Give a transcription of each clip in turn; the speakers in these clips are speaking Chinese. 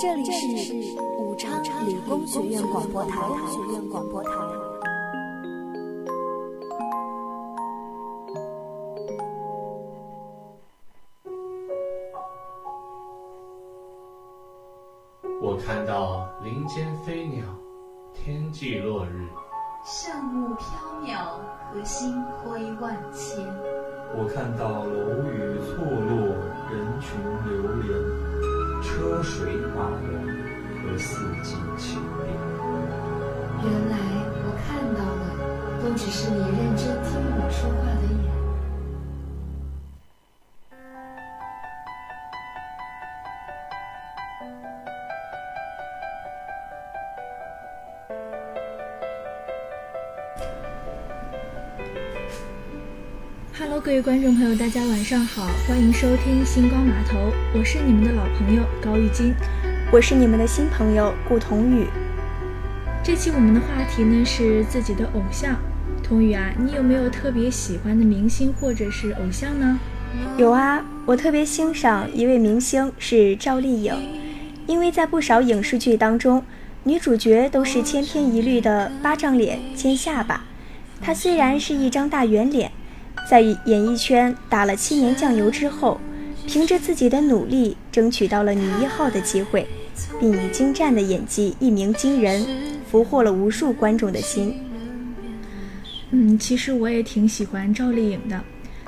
这里是武昌理工学院广播台。我看到林间飞鸟，天际落日，上木飘渺，和星辉万千。我看到楼宇错落，人群流连，车水马龙和四季秋变。原来我看到的，都只是你认真听我说话的眼。Hello，各位观众朋友，大家晚上好，欢迎收听星光码头，我是你们的老朋友高玉金，我是你们的新朋友顾童宇。这期我们的话题呢是自己的偶像，童宇啊，你有没有特别喜欢的明星或者是偶像呢？有啊，我特别欣赏一位明星是赵丽颖，因为在不少影视剧当中，女主角都是千篇一律的巴掌脸、尖下巴，她虽然是一张大圆脸。在演艺圈打了七年酱油之后，凭着自己的努力，争取到了女一号的机会，并以精湛的演技一鸣惊人，俘获了无数观众的心。嗯，其实我也挺喜欢赵丽颖的。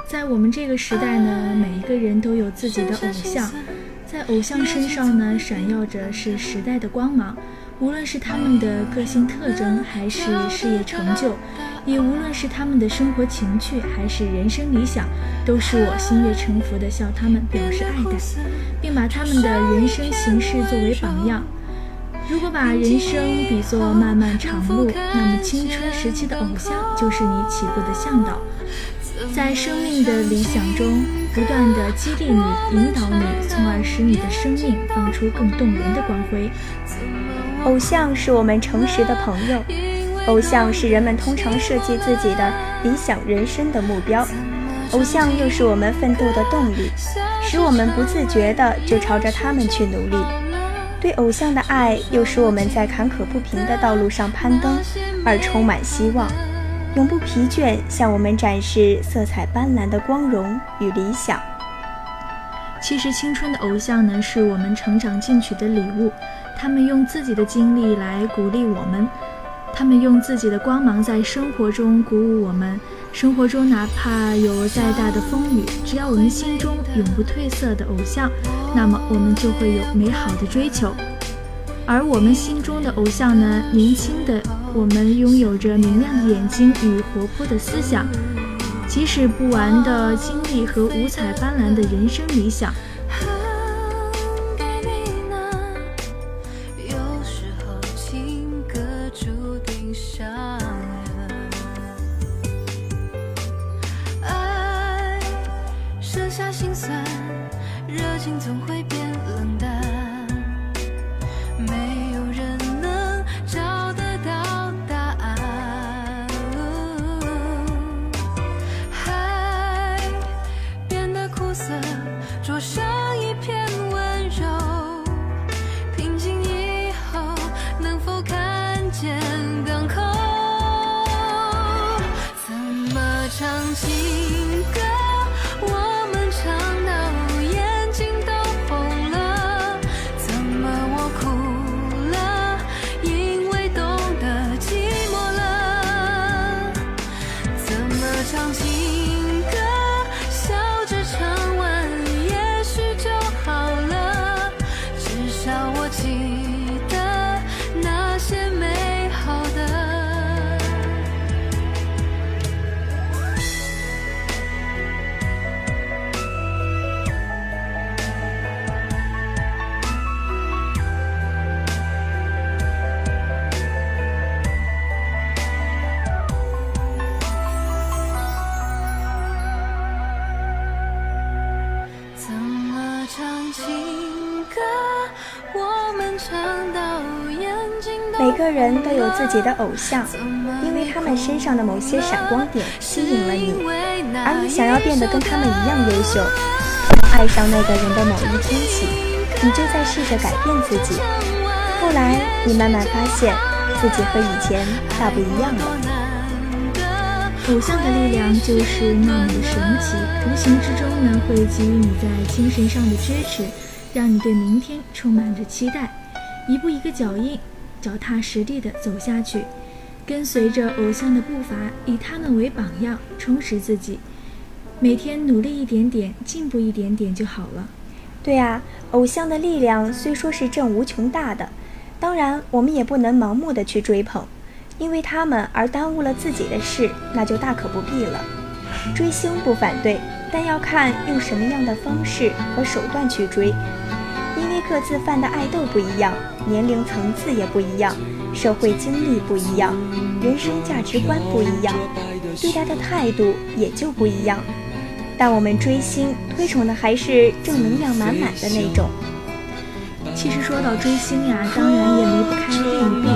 在我们这个时代呢，每一个人都有自己的偶像，在偶像身上呢，闪耀着是时代的光芒。无论是他们的个性特征，还是事业成就，也无论是他们的生活情趣，还是人生理想，都是我心悦诚服地向他们表示爱戴，并把他们的人生行事作为榜样。如果把人生比作漫漫长路，那么青春时期的偶像就是你起步的向导，在生命的理想中不断地激励你、引导你，从而使你的生命放出更动人的光辉。偶像是我们诚实的朋友，偶像是人们通常设计自己的理想人生的目标，偶像又是我们奋斗的动力，使我们不自觉的就朝着他们去努力。对偶像的爱又使我们在坎坷不平的道路上攀登，而充满希望，永不疲倦，向我们展示色彩斑斓的光荣与理想。其实，青春的偶像呢，是我们成长进取的礼物。他们用自己的经历来鼓励我们，他们用自己的光芒在生活中鼓舞我们。生活中哪怕有再大的风雨，只要我们心中永不褪色的偶像，那么我们就会有美好的追求。而我们心中的偶像呢？年轻的我们拥有着明亮的眼睛与活泼的思想，即使不完的经历和五彩斑斓的人生理想。有自己的偶像，因为他们身上的某些闪光点吸引了你，而你想要变得跟他们一样优秀，爱上那个人的某一天起，你就在试着改变自己。后来，你慢慢发现自己和以前大不一样了。偶像的力量就是那么的神奇，无形之中呢，会给予你在精神上的支持，让你对明天充满着期待，一步一个脚印，脚踏实地地走下去，跟随着偶像的步伐，以他们为榜样，充实自己，每天努力一点点，进步一点点就好了。对啊，偶像的力量虽说是正无穷大的，当然我们也不能盲目的去追捧。因为他们而耽误了自己的事，那就大可不必了。追星不反对，但要看用什么样的方式和手段去追。各自犯的爱豆不一样，年龄层次也不一样，社会经历不一样，人生价值观不一样，对待的态度也就不一样。但我们追星推崇的还是正能量满满的那种。其实说到追星呀，当然也离不开利弊。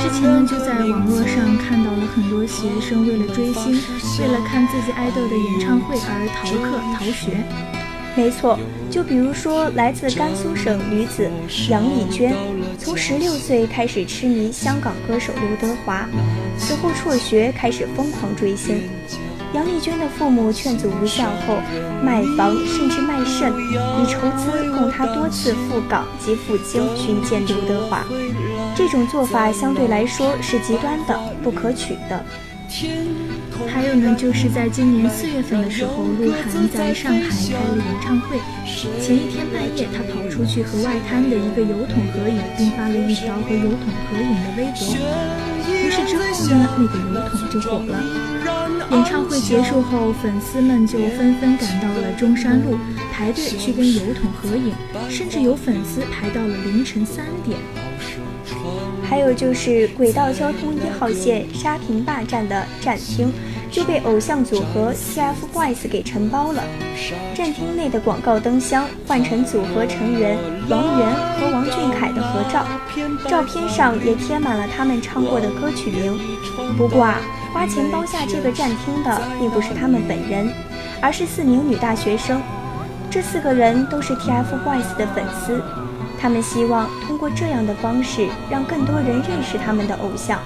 之前呢，就在网络上看到了很多学生为了追星，为了看自己爱豆的演唱会而逃课逃学。没错，就比如说来自甘肃省女子杨丽娟，从十六岁开始痴迷香港歌手刘德华，此后辍学开始疯狂追星。杨丽娟的父母劝阻无效后，卖房甚至卖肾，以筹资供她多次赴港及赴京寻见刘德华。这种做法相对来说是极端的、不可取的。还有呢，就是在今年四月份的时候，鹿晗在上海开了演唱会，前一天半夜，他跑出去和外滩的一个油桶合影，并发了一条和油桶合影的微博。于是之后呢，那个油桶就火了。演唱会结束后，粉丝们就纷纷赶到了中山路排队去跟油桶合影，甚至有粉丝排到了凌晨三点。还有就是轨道交通一号线沙坪坝站的站厅就被偶像组合 TFBOYS 给承包了，站厅内的广告灯箱换成组合成员王源和王俊凯的合照，照片上也贴满了他们唱过的歌曲名。不过啊。花钱包下这个站厅的并不是他们本人，而是四名女大学生。这四个人都是 TFBOYS 的粉丝，他们希望通过这样的方式让更多人认识他们的偶像。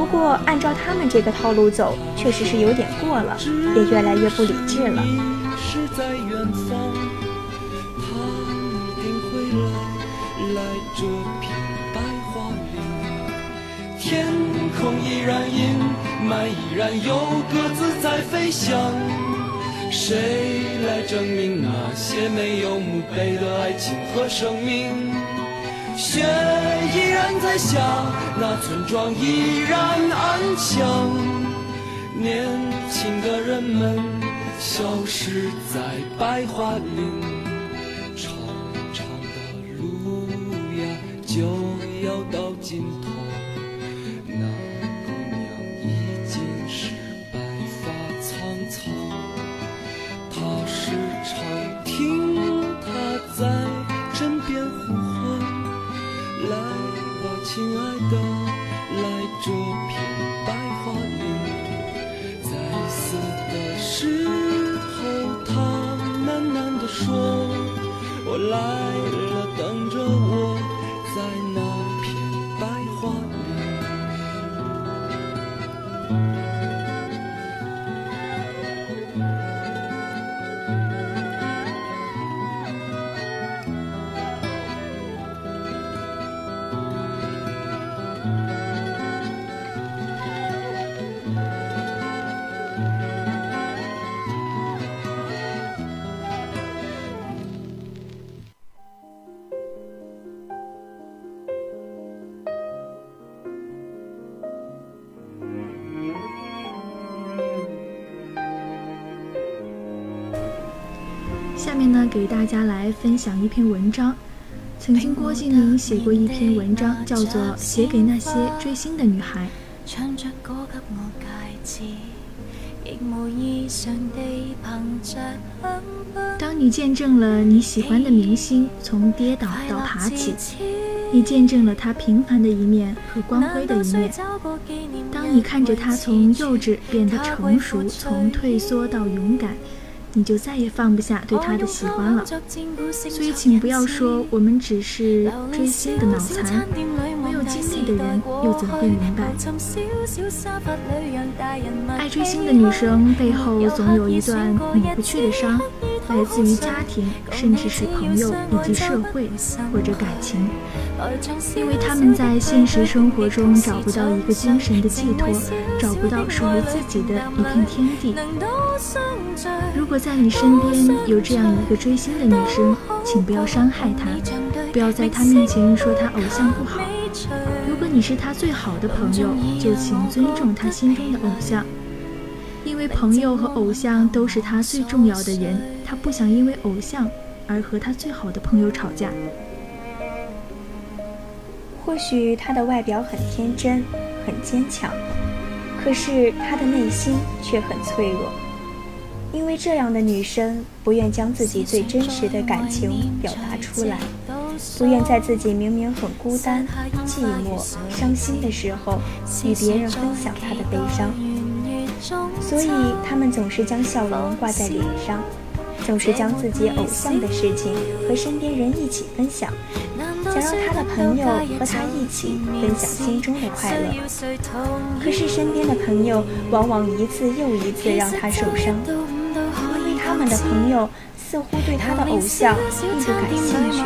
不过，按照他们这个套路走，确实是有点过了，也越来越不理智了。天空依然阴霾，依然有鸽子在飞翔。谁来证明那些没有墓碑的爱情和生命？雪依然在下，那村庄依然安详。年轻的人们消失在白桦林，长长的路呀就要到尽头。给大家来分享一篇文章。曾经郭敬明写过一篇文章，叫做《写给那些追星的女孩》。当你见证了你喜欢的明星从跌倒到爬起，你见证了他平凡的一面和光辉的一面。当你看着他从幼稚变得成熟，从退缩到勇敢。你就再也放不下对他的喜欢了。所以，请不要说我们只是追星的脑残，没有经历的人又怎会明白？爱追星的女生背后总有一段抹不去的伤，来自于家庭，甚至是朋友以及社会或者感情，因为他们在现实生活中找不到一个精神的寄托，找不到属于自己的一片天地。如果在你身边有这样一个追星的女生，请不要伤害她，不要在她面前说她偶像不好。如果你是她最好的朋友，就请尊重她心中的偶像，因为朋友和偶像都是她最重要的人，她不想因为偶像而和她最好的朋友吵架。或许她的外表很天真，很坚强，可是她的内心却很脆弱。因为这样的女生不愿将自己最真实的感情表达出来，不愿在自己明明很孤单、寂寞、伤心的时候与别人分享她的悲伤，所以她们总是将笑容挂在脸上，总是将自己偶像的事情和身边人一起分享，想让她的朋友和她一起分享心中的快乐。可是身边的朋友往往一次又一次让她受伤。因为他们的朋友似乎对他的偶像并不感兴趣，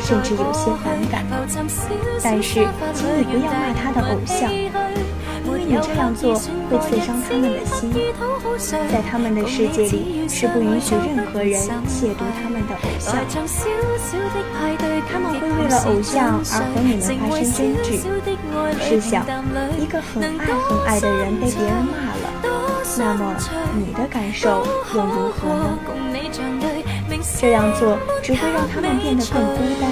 甚至有些反感。但是，请你不要骂他的偶像，因为你这样做会刺伤他们的心。在他们的世界里，是不允许任何人亵渎他们的偶像。他们会为了偶像而和你们发生争执。试想，一个很爱很爱的人被别人骂了。那么你的感受又如何呢？这样做只会让他们变得更孤单，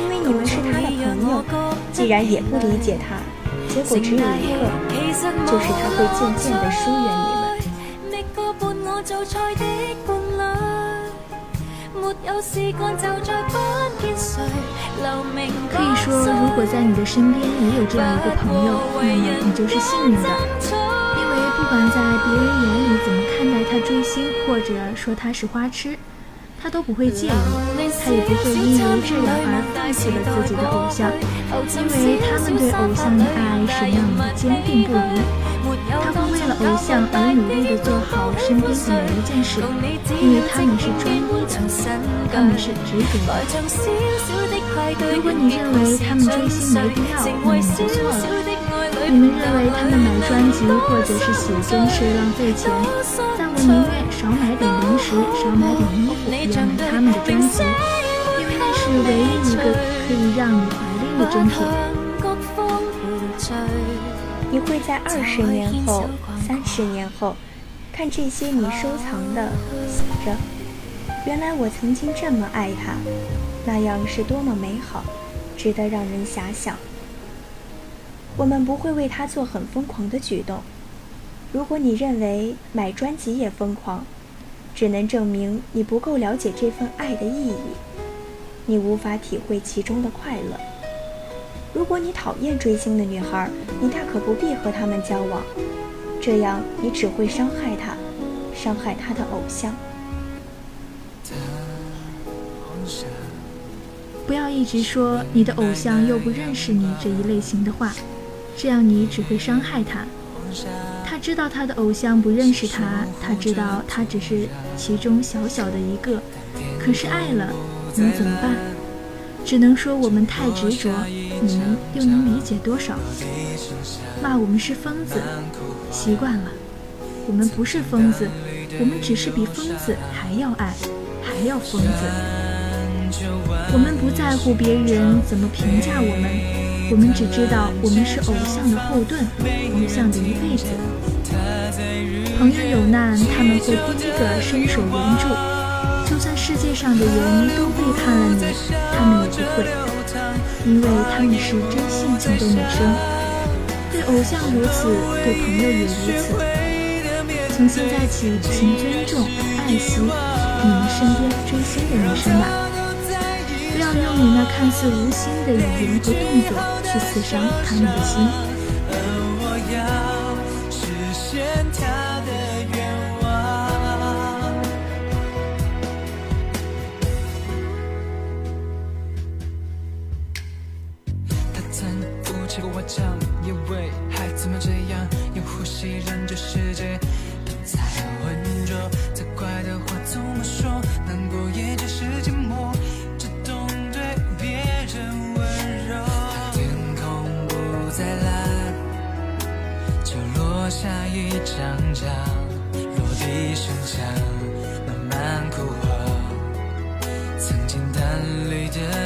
因为你们是他的朋友。既然也不理解他，结果只有一个，就是他会渐渐地疏远你们。可以说，如果在你的身边也有这样一个朋友，那么你就是幸运的。不管在别人眼里怎么看待他追星，或者说他是花痴，他都不会介意，他也不会因为这样而放弃了自己的偶像，因为他们对偶像的爱是那么的坚定不移，他会为了偶像而努力的做好身边的每一件事，因为他们是专一的，他们是执着的。如果你认为他们追星没必要，那么你就错了。你们认为他们买专辑或者是写真是浪费钱，但我宁愿少买点零食，少买点衣服，也买他们的专辑，因为那是唯一一个可以让你怀恋的珍品。你会在二十年后、三十年后，看这些你收藏的，想着，原来我曾经这么爱他，那样是多么美好，值得让人遐想。我们不会为他做很疯狂的举动。如果你认为买专辑也疯狂，只能证明你不够了解这份爱的意义，你无法体会其中的快乐。如果你讨厌追星的女孩，你大可不必和他们交往，这样你只会伤害她，伤害她的偶像。不要一直说你的偶像又不认识你这一类型的话。这样你只会伤害他。他知道他的偶像不认识他，他知道他只是其中小小的一个。可是爱了，能怎么办？只能说我们太执着。你们又能理解多少？骂我们是疯子，习惯了。我们不是疯子，我们只是比疯子还要爱，还要疯子。我们不在乎别人怎么评价我们。我们只知道，我们是偶像的后盾，偶像的一辈子。朋友有难，他们会第一个伸手援助。就算世界上的人都背叛了你，他们也不会，因为他们是真性情的女生。对偶像如此，对朋友也如此。从现在起，请尊重、爱惜你们身边追星的女生吧。不要用你那看似无心的语言和动作去刺伤他们的心。落地生香，慢慢枯黄。曾经淡绿的。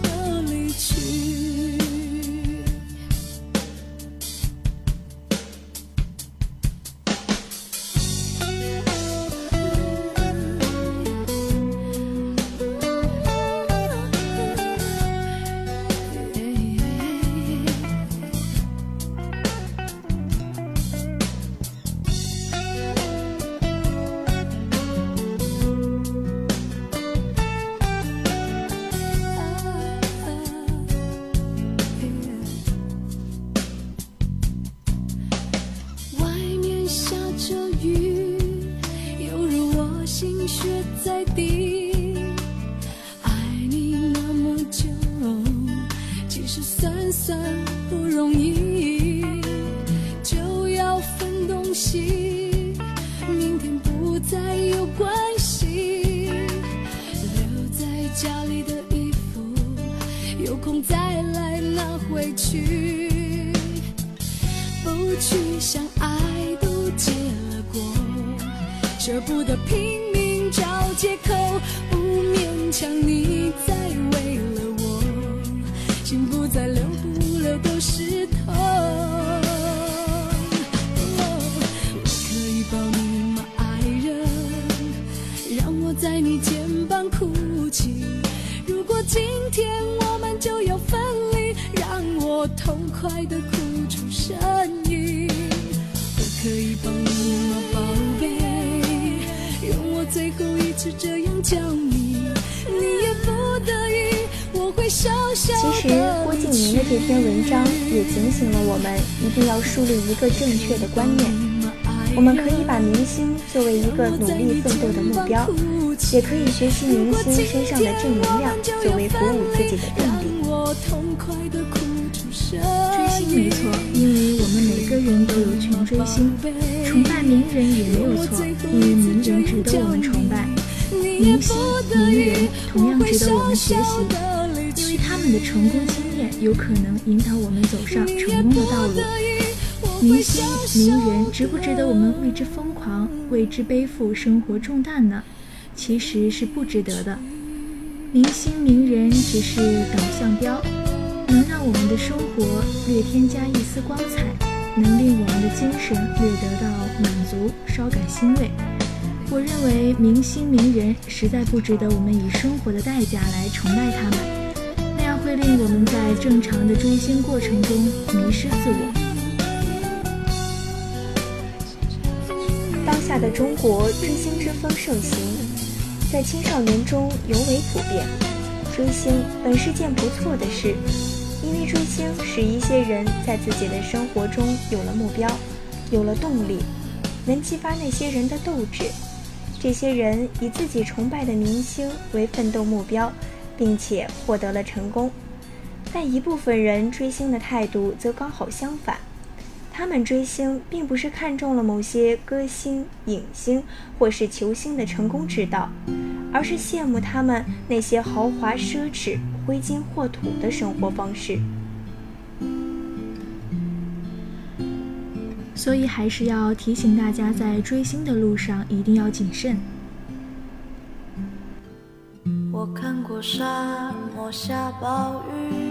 的。不去想爱都结了果舍不得拼命找借口不勉强你再为了我心不在留不留都是痛我可以抱你吗？爱人让我在你肩膀哭泣。如果今天我们就要分离让我痛快的哭出声可以帮吗，宝贝？我最后一次这样叫你，你也不得已，我会笑笑。其实郭敬明的这篇文章也警醒了我们，一定要树立一个正确的观念。我们可以把明星作为一个努力奋斗的目标，也可以学习明星身上的正能量，作为鼓舞自己的动力。追星没错，因为我们每个人都有权追星，崇拜名人也没有错，因为名人值得我们崇拜，明星、名人同样值得我们学习，因为他们的成功经验有可能引导我们走上成功的道路。明星、名人值不值得我们为之疯狂，为之背负生活重担呢？其实是不值得的。明星、名人只是导向标。能让我们的生活略添加一丝光彩，能令我们的精神略得到满足，稍感欣慰。我认为明星名人实在不值得我们以生活的代价来崇拜他们，那样会令我们在正常的追星过程中迷失自我。当下的中国追星之风盛行，在青少年中尤为普遍。追星本是件不错的事。因为追星使一些人在自己的生活中有了目标，有了动力，能激发那些人的斗志。这些人以自己崇拜的明星为奋斗目标，并且获得了成功。但一部分人追星的态度则刚好相反，他们追星并不是看中了某些歌星、影星或是球星的成功之道，而是羡慕他们那些豪华奢侈。挥金霍土的生活方式，所以还是要提醒大家，在追星的路上一定要谨慎。我看过沙漠下暴雨，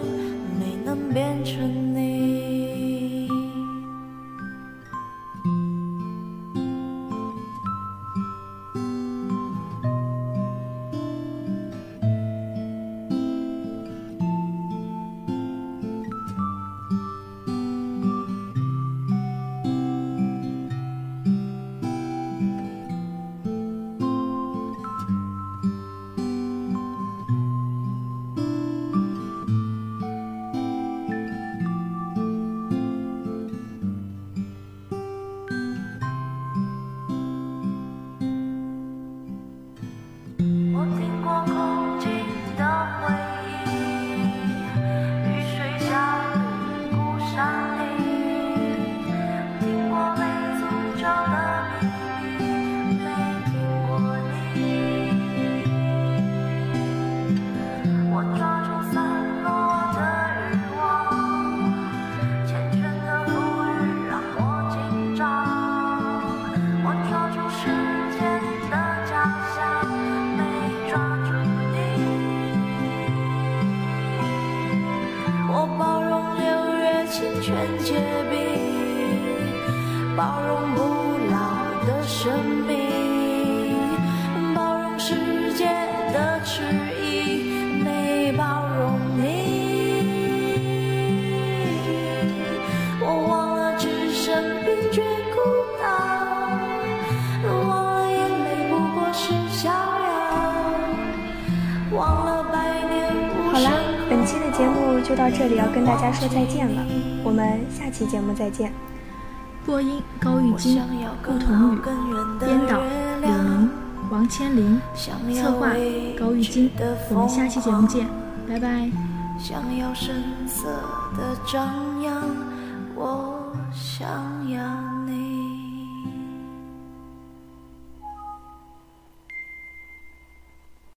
变成。老的生命，包容世界的迟疑，没包容你。我忘了，本期的节目就到这里，要跟大家说再见了，我们下期节目再见。播音高玉金，顾更同宇好更远，的编导月李亮明、王千林，策划高玉金。我们下期节目见，拜拜。想要声色的张扬，我想要你。